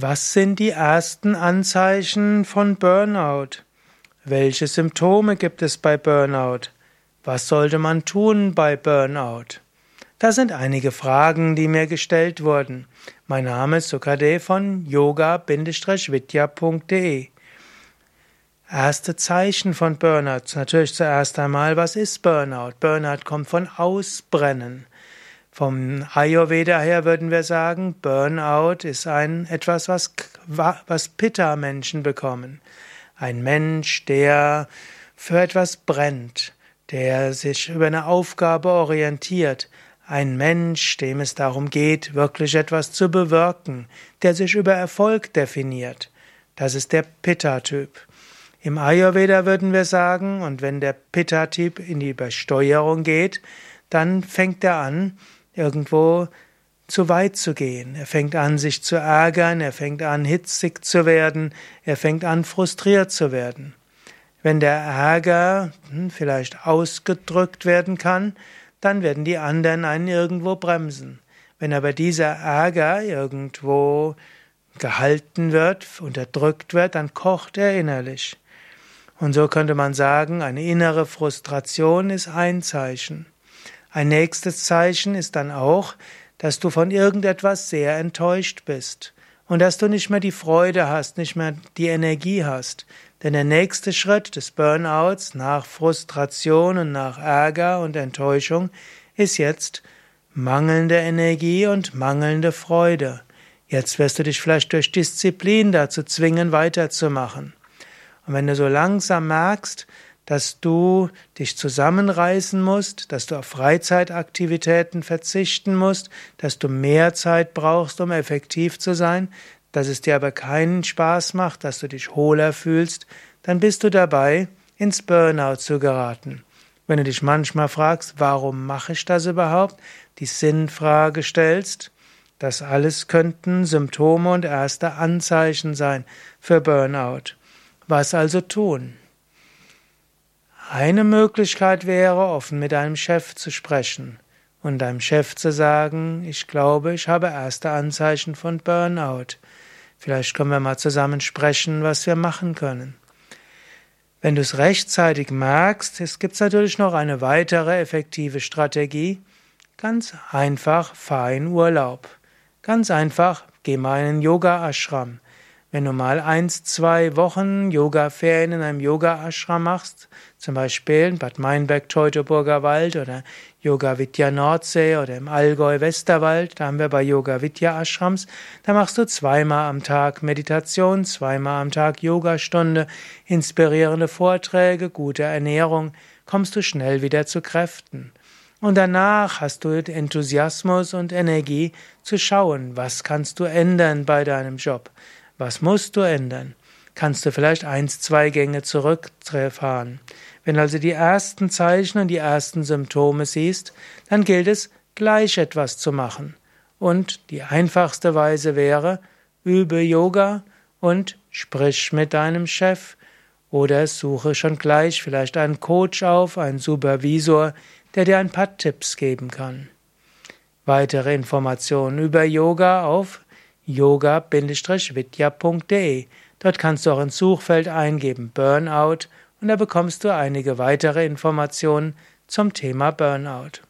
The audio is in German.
Was sind die ersten Anzeichen von Burnout? Welche Symptome gibt es bei Burnout? Was sollte man tun bei Burnout? Das sind einige Fragen, die mir gestellt wurden. Mein Name ist Sukade von yoga-vidya.de. Erste Zeichen von Burnout. Natürlich zuerst einmal, was ist Burnout? Burnout kommt von Ausbrennen. Vom Ayurveda her würden wir sagen, Burnout ist ein etwas, was, was Pitta-Menschen bekommen. Ein Mensch, der für etwas brennt, der sich über eine Aufgabe orientiert, ein Mensch, dem es darum geht, wirklich etwas zu bewirken, der sich über Erfolg definiert. Das ist der Pitta-Typ. Im Ayurveda würden wir sagen, und wenn der Pitta-Typ in die Übersteuerung geht, dann fängt er an, irgendwo zu weit zu gehen. Er fängt an, sich zu ärgern, er fängt an, hitzig zu werden, er fängt an, frustriert zu werden. Wenn der Ärger hm, vielleicht ausgedrückt werden kann, dann werden die anderen einen irgendwo bremsen. Wenn aber dieser Ärger irgendwo gehalten wird, unterdrückt wird, dann kocht er innerlich. Und so könnte man sagen, eine innere Frustration ist ein Zeichen. Ein nächstes Zeichen ist dann auch, dass du von irgendetwas sehr enttäuscht bist und dass du nicht mehr die Freude hast, nicht mehr die Energie hast. Denn der nächste Schritt des Burnouts nach Frustration und nach Ärger und Enttäuschung ist jetzt mangelnde Energie und mangelnde Freude. Jetzt wirst du dich vielleicht durch Disziplin dazu zwingen, weiterzumachen. Und wenn du so langsam merkst, dass du dich zusammenreißen musst, dass du auf Freizeitaktivitäten verzichten musst, dass du mehr Zeit brauchst, um effektiv zu sein, dass es dir aber keinen Spaß macht, dass du dich hohler fühlst, dann bist du dabei, ins Burnout zu geraten. Wenn du dich manchmal fragst, warum mache ich das überhaupt, die Sinnfrage stellst, das alles könnten Symptome und erste Anzeichen sein für Burnout. Was also tun? Eine Möglichkeit wäre, offen mit deinem Chef zu sprechen und deinem Chef zu sagen, ich glaube, ich habe erste Anzeichen von Burnout. Vielleicht können wir mal zusammen sprechen, was wir machen können. Wenn du es rechtzeitig merkst, es gibt natürlich noch eine weitere effektive Strategie. Ganz einfach, fahr in Urlaub. Ganz einfach, geh mal in einen Yoga-Ashram. Wenn du mal eins, zwei Wochen Yoga-Ferien in einem Yoga-Ashram machst, zum Beispiel in Bad Meinberg, Teutoburger Wald oder Yoga Vidya Nordsee oder im Allgäu Westerwald, da haben wir bei Yoga Vidya Ashrams, da machst du zweimal am Tag Meditation, zweimal am Tag Yogastunde, inspirierende Vorträge, gute Ernährung, kommst du schnell wieder zu Kräften. Und danach hast du Enthusiasmus und Energie zu schauen, was kannst du ändern bei deinem Job. Was musst du ändern? Kannst du vielleicht eins, zwei Gänge zurückfahren? Wenn also die ersten Zeichen und die ersten Symptome siehst, dann gilt es, gleich etwas zu machen. Und die einfachste Weise wäre, übe Yoga und sprich mit deinem Chef oder suche schon gleich vielleicht einen Coach auf, einen Supervisor, der dir ein paar Tipps geben kann. Weitere Informationen über Yoga auf yoga-vidya.de. Dort kannst du auch ins Suchfeld eingeben Burnout und da bekommst du einige weitere Informationen zum Thema Burnout.